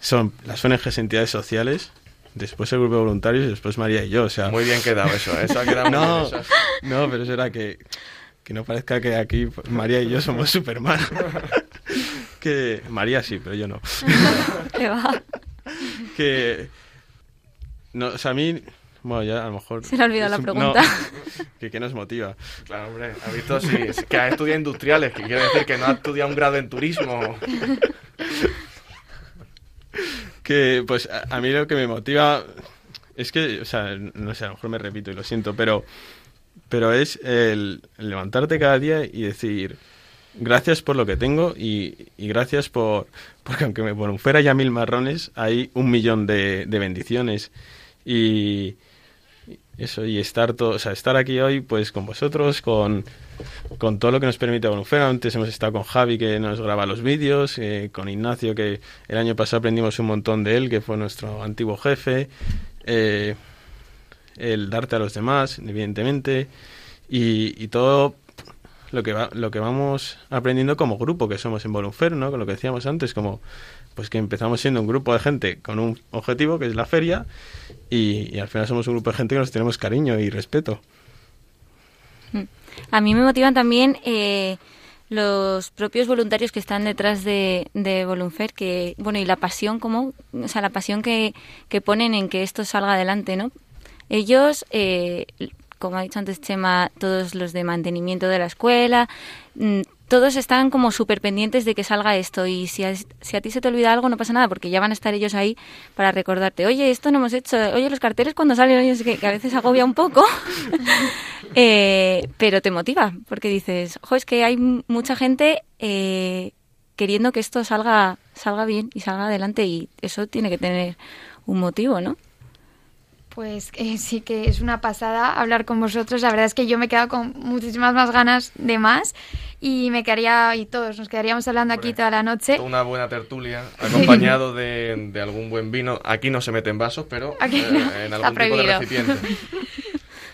son las ONGs entidades sociales, después el grupo de voluntarios y después María y yo, o sea... Muy bien quedado eso, ¿eh? eso ha quedado no, No, pero eso era que, que no parezca que aquí María y yo somos Superman. que María sí, pero yo no. ¿Qué va? Que no, o sea, a mí bueno, ya a lo mejor... Se le ha olvidado la pregunta. que ¿Qué nos motiva? Claro, hombre, ha visto si, que ha estudiado industriales, que quiere decir que no ha estudiado un grado en turismo. que, pues, a, mí lo que me motiva es que, o sea, no sé, a lo mejor me repito y lo siento, pero, pero es el levantarte cada día y decir, gracias por lo que tengo y, gracias por, porque aunque me bueno, fuera ya mil marrones, hay un millón de, bendiciones y eso y estar todo, o sea, estar aquí hoy pues con vosotros, con, con todo lo que nos permite Bonufera. Antes hemos estado con Javi que nos graba los vídeos, eh, con Ignacio que el año pasado aprendimos un montón de él, que fue nuestro antiguo jefe, eh, el darte a los demás, evidentemente, y, y todo lo que, va, lo que vamos aprendiendo como grupo que somos en Volunfer, ¿no? Con lo que decíamos antes, como pues que empezamos siendo un grupo de gente con un objetivo que es la feria y, al final somos un grupo de gente que nos tenemos cariño y respeto. A mí me motivan también eh, los propios voluntarios que están detrás de, de Volunfer, que, bueno, y la pasión, como, o sea, la pasión que, que ponen en que esto salga adelante, ¿no? Ellos eh, como ha dicho antes Chema, todos los de mantenimiento de la escuela, mm, todos están como súper pendientes de que salga esto y si a, si a ti se te olvida algo no pasa nada porque ya van a estar ellos ahí para recordarte, oye, esto no hemos hecho, oye, los carteles cuando salen, oye, es que, a veces agobia un poco, eh, pero te motiva porque dices, ojo, es que hay mucha gente eh, queriendo que esto salga, salga bien y salga adelante y eso tiene que tener un motivo, ¿no? Pues eh, sí que es una pasada hablar con vosotros. La verdad es que yo me he quedado con muchísimas más ganas de más y me quedaría, y todos nos quedaríamos hablando aquí toda la noche. Una buena tertulia, acompañado de, algún buen vino. Aquí no se meten vasos, pero eh, en algún tipo de recipiente.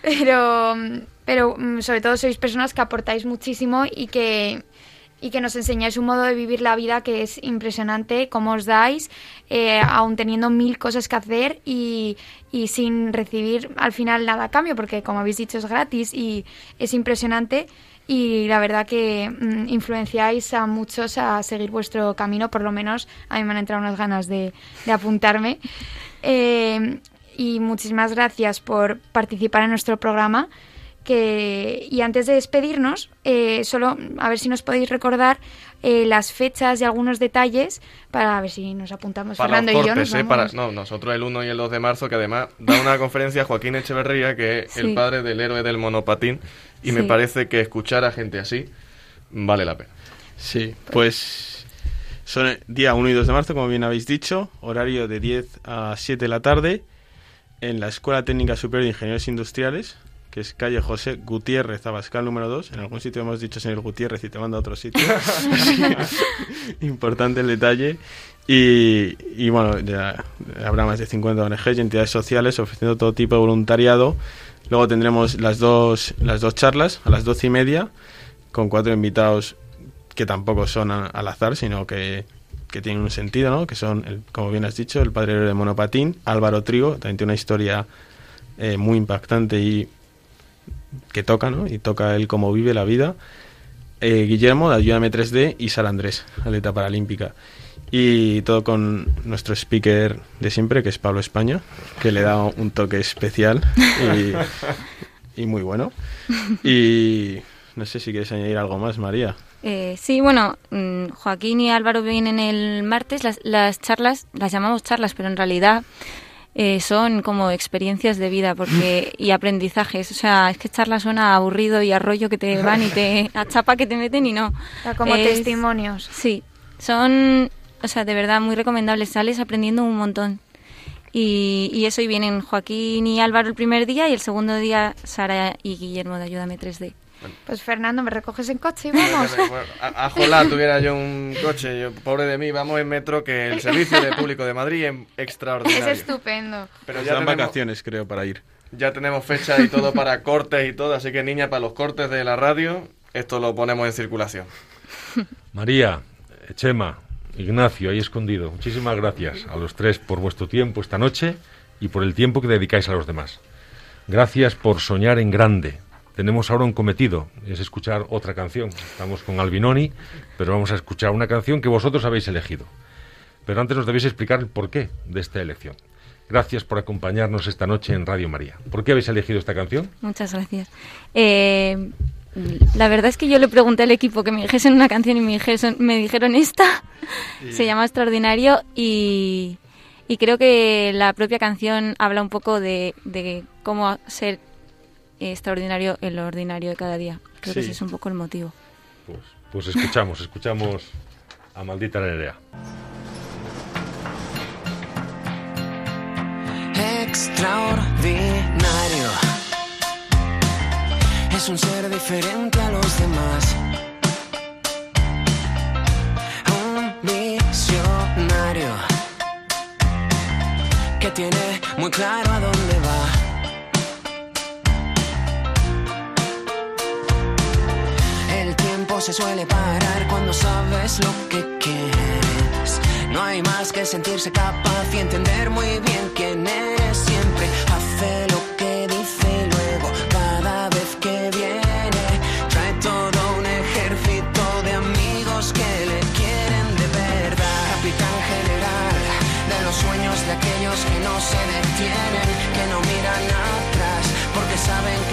pero, pero mm, sobre todo sois personas que aportáis muchísimo y que y que nos enseñáis un modo de vivir la vida que es impresionante, cómo os dais, eh, aún teniendo mil cosas que hacer y, y, sin recibir al final nada a cambio, porque como habéis dicho es gratis y es impresionante y la verdad que mm, influenciáis a muchos a seguir vuestro camino, por lo menos a mí me han entrado unas ganas de, de apuntarme. Eh, y muchísimas gracias por participar en nuestro programa y antes de despedirnos, eh, solo a ver si nos podéis recordar eh, las fechas y algunos detalles para ver si nos apuntamos Fernando y yo. Eh, para, no, nosotros el 1 y el 2 de marzo, que además da una conferencia Joaquín Echeverría, que es el padre del héroe del monopatín, y me parece que escuchar a gente así vale la pena. Sí, pues son día 1 y 2 de marzo, como bien habéis dicho, horario de 10 a 7 de la tarde en la Escuela Técnica Superior de Ingenieros Industriales, que es calle José Gutiérrez Abascal número 2. En algún sitio hemos dicho señor Gutiérrez y te manda a otro sitio. Importante el detalle. Y, y, bueno, ya habrá más de 50 ONGs y entidades sociales ofreciendo todo tipo de voluntariado. Luego tendremos las dos, las dos charlas a las doce y media con cuatro invitados que tampoco son al azar, sino que, que tienen un sentido, ¿no? Que son, el, como bien has dicho, el padre de monopatín, Álvaro Trigo, también tiene una historia eh, muy impactante y que toca, ¿no? Y toca él cómo vive la vida. Eh, Guillermo de Ayúdame 3D y Sara Andrés, atleta paralímpica. Y todo con nuestro speaker de siempre, que es Pablo España, que le da un toque especial y, muy bueno. Y no sé si quieres añadir algo más, María. Eh, sí, bueno, mm, Joaquín y Álvaro vienen el martes. Las, las charlas, las llamamos charlas, pero en realidad eh, son como experiencias de vida porque y aprendizajes. O sea, es que charla suena aburrido y arroyo que te van y te a chapa que te meten y no. como testimonios. Sí, son, o sea, de verdad muy recomendables. Sales aprendiendo un montón. Y, y eso, y vienen Joaquín y Álvaro el primer día y el segundo día Sara y Guillermo de Ayúdame 3D. Pues Fernando, me recoges en coche y vamos. a, tuviera yo un coche, pobre de mí, vamos en metro, que el servicio de público de Madrid es extraordinario. Es estupendo. Pero ya tenemos, vacaciones, creo, para ir. Ya tenemos fecha y todo para cortes y todo, así que niña, para los cortes de la radio, esto lo ponemos en circulación. María, Chema, Ignacio, ahí escondido, muchísimas gracias a los tres por vuestro tiempo esta noche y por el tiempo que dedicáis a los demás. Gracias por soñar en grande, tenemos ahora un cometido, es escuchar otra canción. Estamos con Albinoni, pero vamos a escuchar una canción que vosotros habéis elegido. Pero antes nos debéis explicar el porqué de esta elección. Gracias por acompañarnos esta noche en Radio María. ¿Por qué habéis elegido esta canción? Muchas gracias. Eh, la verdad es que yo le pregunté al equipo que me dijesen una canción y me dijeron, me dijeron esta. Se llama Extraordinario y, creo que la propia canción habla un poco de, de cómo ser extraordinario en lo ordinario de cada día. Creo que ese es un poco el motivo. Pues, pues escuchamos, escuchamos a Maldita Nerea. Extraordinario es un ser diferente a los demás. Un visionario que tiene muy claro a dónde va. Se suele parar cuando sabes lo que quieres. No hay más que sentirse capaz y entender muy bien quién es. Siempre hace lo que dice luego cada vez que viene trae todo un ejército de amigos que le quieren de verdad. Capitán general de los sueños de aquellos que no se detienen, que no miran atrás porque saben que.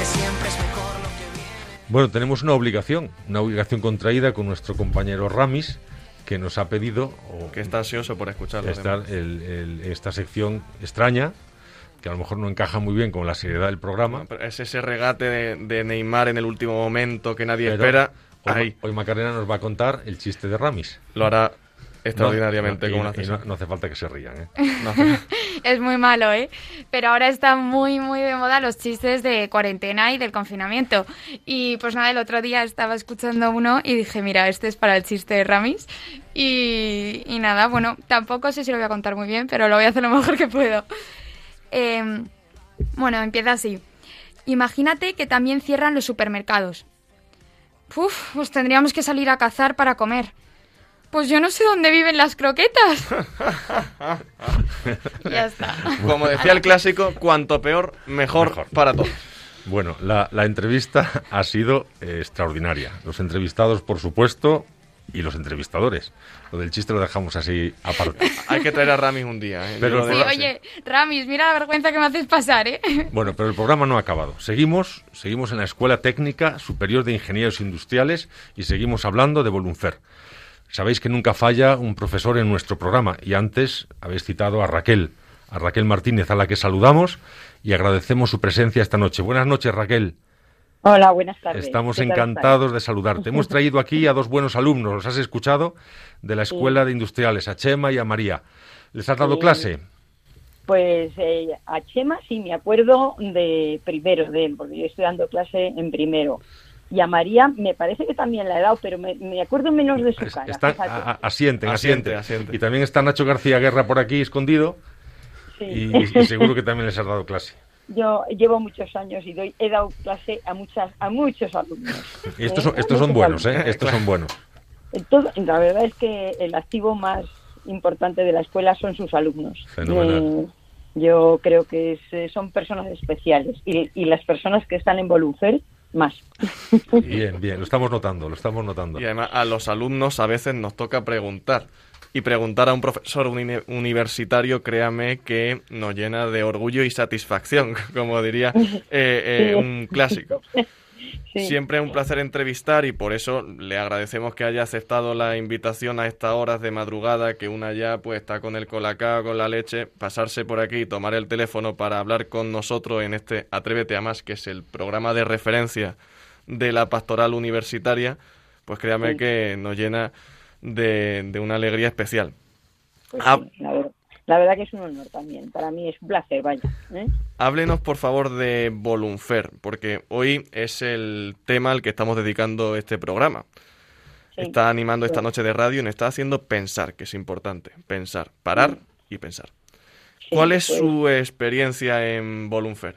Bueno, tenemos una obligación, una obligación contraída con nuestro compañero Ramis, que nos ha pedido... que está ansioso por escucharlo. Esta, esta sección extraña, que a lo mejor no encaja muy bien con la seriedad del programa. es ese regate de, Neymar en el último momento que nadie espera. Hoy, hoy Macarena nos va a contar el chiste de Ramis. Lo hará extraordinariamente no, como no, hace falta que se rían, ¿eh? es muy malo, ¿eh? Pero ahora están muy, muy de moda los chistes de cuarentena y del confinamiento. Y pues nada, el otro día estaba escuchando uno y dije, mira, este es para el chiste de Ramis. Y, y nada, bueno, tampoco sé si lo voy a contar muy bien, pero lo voy a hacer lo mejor que puedo. Eh, bueno, empieza así. Imagínate que también cierran los supermercados. Uf, pues tendríamos que salir a cazar para comer. Pues yo no sé dónde viven las croquetas. ya está. Como decía el clásico, cuanto peor, mejor, para todos. Bueno, la, entrevista ha sido eh, extraordinaria. Los entrevistados, por supuesto, y los entrevistadores. Lo del chiste lo dejamos así aparte. Hay que traer a Ramis un día. ¿eh? Pero, sí, oye, Ramis, mira la vergüenza que me haces pasar, ¿eh? Bueno, pero el programa no ha acabado. Seguimos, seguimos en la Escuela Técnica Superior de Ingenieros Industriales y seguimos hablando de Volunfer. Sabéis que nunca falla un profesor en nuestro programa y antes habéis citado a Raquel, a Raquel Martínez, a la que saludamos y agradecemos su presencia esta noche. Buenas noches, Raquel. Hola, buenas tardes. Estamos encantados de saludarte. Hemos traído aquí a dos buenos alumnos, los has escuchado, de la Escuela de Industriales, a Chema y a María. ¿Les has dado clase? Pues eh, a Chema sí, me acuerdo de primero de él, porque yo estoy dando clase en primero. Y a María me parece que también la he dado, pero me, acuerdo menos de su cara. Están, asienten, asienten, Y también está Nacho García Guerra por aquí escondido. y seguro que también les has dado clase. Yo llevo muchos años y doy, he dado clase a muchas a muchos alumnos. Y estos son, estos son buenos, ¿eh? Estos son buenos. la verdad es que el activo más importante de la escuela son sus alumnos. Eh, yo creo que eh, son personas especiales y, y, las personas que están en Volufer más. Bien, bien, lo estamos notando, lo estamos notando. Y además a los alumnos a veces nos toca preguntar y preguntar a un profesor universitario, créame que nos llena de orgullo y satisfacción, como diría eh, eh, un clásico. Siempre es un placer entrevistar y por eso le agradecemos que haya aceptado la invitación a estas horas de madrugada, que una ya pues está con el colacao, con la leche, pasarse por aquí y tomar el teléfono para hablar con nosotros en este Atrévete a Más, que es el programa de referencia de la pastoral universitaria, pues créame que nos llena de, una alegría especial. Pues ah. la, verdad, que es un honor también. Para mí es un placer, vaya. ¿eh? Háblenos, por favor, de Volunfer, porque hoy es el tema al que estamos dedicando este programa. está animando esta noche de radio y nos está haciendo pensar, que es importante. Pensar, parar y pensar. ¿Cuál es pues su experiencia en Volunfer?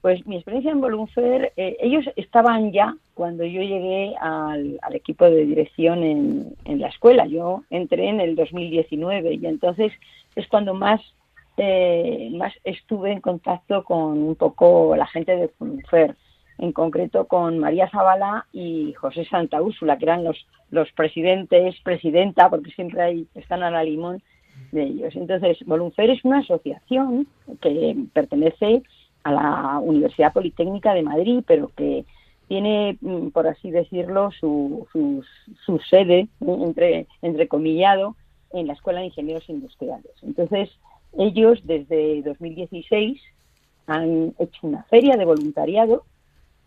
Pues mi experiencia en Volunfer, eh, ellos estaban ya cuando yo llegué al, equipo de dirección en, la escuela. Yo entré en el 2019 y entonces es cuando más, eh, más estuve en contacto con un poco la gente de Volunfer, en concreto con María Zavala y José Santa Úrsula, que eran los, los presidentes, presidenta, porque siempre hay, están a la limón de ellos. Entonces, Volunfer es una asociación que pertenece a la Universidad Politécnica de Madrid, pero que tiene, mm, por así decirlo, su, su, sede, entre, entrecomillado, en la Escuela de Ingenieros Industriales. Entonces, ellos desde 2016 han hecho una feria de voluntariado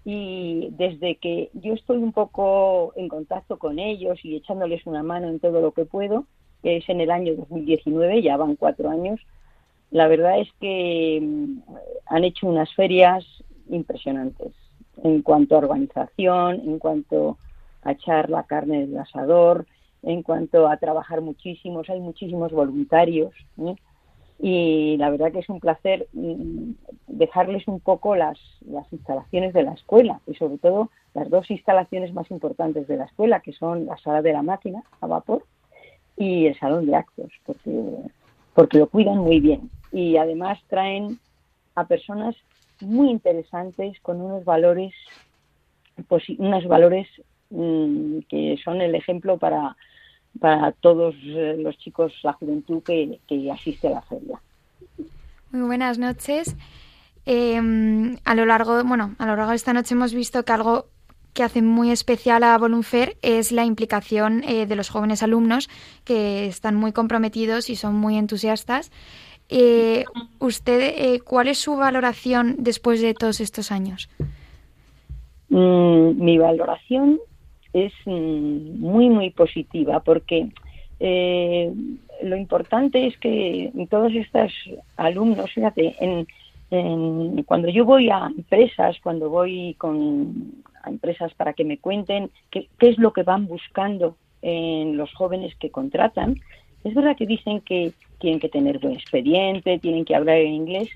y desde que yo estoy un poco en contacto con ellos y echándoles una mano en todo lo que puedo, que es en el año 2019, ya van cuatro años, la verdad es que mm, han hecho unas ferias impresionantes en cuanto a organización, en cuanto a echar la carne del asador, en cuanto a trabajar muchísimos, hay muchísimos voluntarios. Y la verdad que es un placer mm, dejarles un poco las, las instalaciones de la escuela y sobre todo las dos instalaciones más importantes de la escuela, que son la sala de la máquina a vapor y el salón de actos, porque, porque lo cuidan muy bien y además traen a personas muy interesantes con unos valores pues unos valores mm, que son el ejemplo para, para todos eh, los chicos, la juventud que, que, asiste a la feria. Muy buenas noches. Em, a lo largo, bueno, a lo largo de esta noche hemos visto que algo que hace muy especial a Volunfer es la implicación eh, de los jóvenes alumnos que están muy comprometidos y son muy entusiastas. Eh, ¿Usted eh, cuál es su valoración después de todos estos años? Mm, mi valoración es mm, muy, muy positiva porque eh, lo importante es que todos estos alumnos, fíjate, en, cuando yo voy a empresas, cuando voy con a empresas para que me cuenten qué, qué es lo que van buscando en los jóvenes que contratan, es verdad que dicen que tienen que tener buen expediente, tienen que hablar en inglés,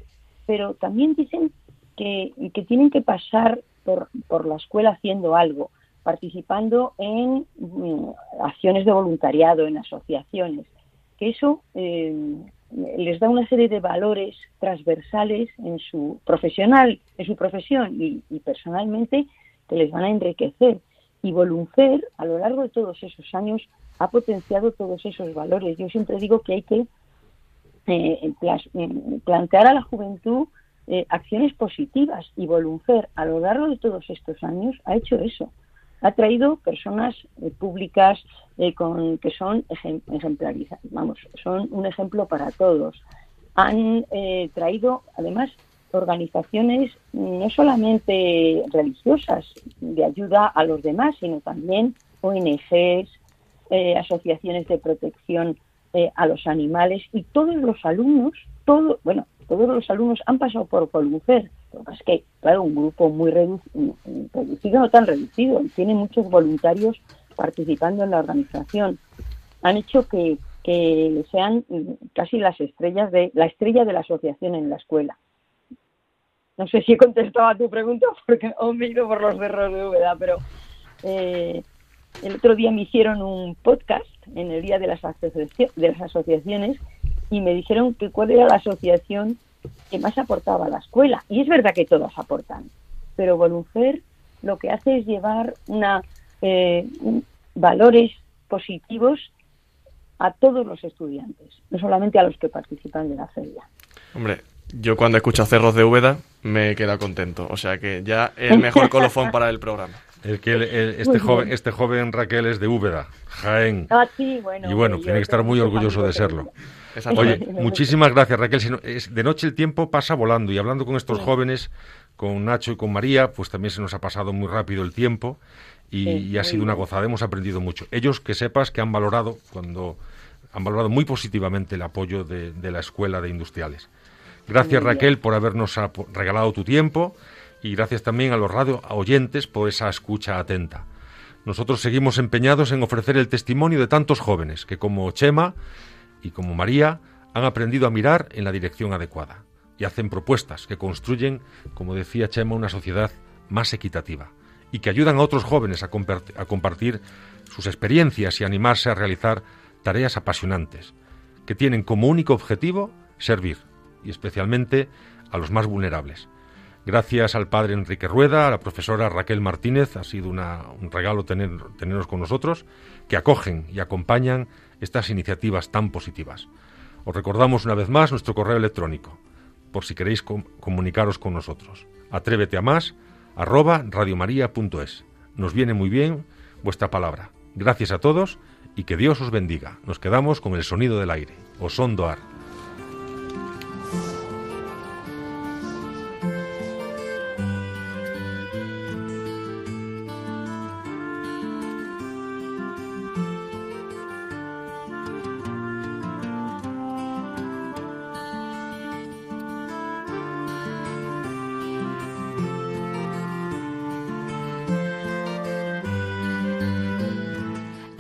pero también dicen que, que tienen que pasar por, por, la escuela haciendo algo, participando en mm, acciones de voluntariado, en asociaciones, que eso eh, les da una serie de valores transversales en su profesional, en su profesión y, personalmente que les van a enriquecer. Y Volunfer, a lo largo de todos esos años, ha potenciado todos esos valores. Yo siempre digo que hay que eh, plantear a la juventud eh, acciones positivas y Volunfer, a lo largo de todos estos años, ha hecho eso. Ha traído personas públicas con, que son ejemplarizas, vamos, son un ejemplo para todos. Han traído, además, organizaciones no solamente religiosas de ayuda a los demás, sino también ONGs, eh, asociaciones de protección eh, a los animales y todos los alumnos, todo, bueno, todos los alumnos han pasado por Colbufer. es que, claro, un grupo muy reducido, no tan reducido, tiene muchos voluntarios participando en la organización. Han hecho que, que sean casi las estrellas de la estrella de la asociación en la escuela. No sé si he contestado a tu pregunta porque o me he ido por los cerros de Úbeda, pero eh, el otro día me hicieron un podcast en el Día de las, de las Asociaciones y me dijeron que cuál era la asociación que más aportaba a la escuela. Y es verdad que todas aportan, pero Volunfer lo que hace es llevar una, eh, valores positivos a todos los estudiantes, no solamente a los que participan de la feria. Hombre, yo cuando escucho Cerros de Úbeda me queda contento. O sea que ya el mejor colofón para el programa. El que este joven, este joven Raquel es de Úbeda, Jaén. Ah, sí, bueno, y bueno, tiene que estar muy orgulloso de serlo. Oye, muchísimas gracias Raquel. De noche el tiempo pasa volando y hablando con estos jóvenes, con Nacho y con María, pues también se nos ha pasado muy rápido el tiempo y, ha sido una gozada. Hemos aprendido mucho. Ellos que sepas que han valorado cuando han valorado muy positivamente el apoyo de, de la escuela de industriales. Gracias Raquel por habernos regalado tu tiempo y gracias también a los radio oyentes por esa escucha atenta. Nosotros seguimos empeñados en ofrecer el testimonio de tantos jóvenes que como Chema y como María han aprendido a mirar en la dirección adecuada y hacen propuestas que construyen, como decía Chema, una sociedad más equitativa y que ayudan a otros jóvenes a, a compartir sus experiencias y animarse a realizar tareas apasionantes que tienen como único objetivo servir y especialmente a los más vulnerables. Gracias al padre Enrique Rueda, a la profesora Raquel Martínez, ha sido un regalo tener, tenerlos con nosotros, que acogen y acompañan estas iniciativas tan positivas. Os recordamos una vez más nuestro correo electrónico, por si queréis comunicaros con nosotros. Atrévete a más, arroba radiomaria.es. Nos viene muy bien vuestra palabra. Gracias a todos y que Dios os bendiga. Nos quedamos con el sonido del aire. Osondoar.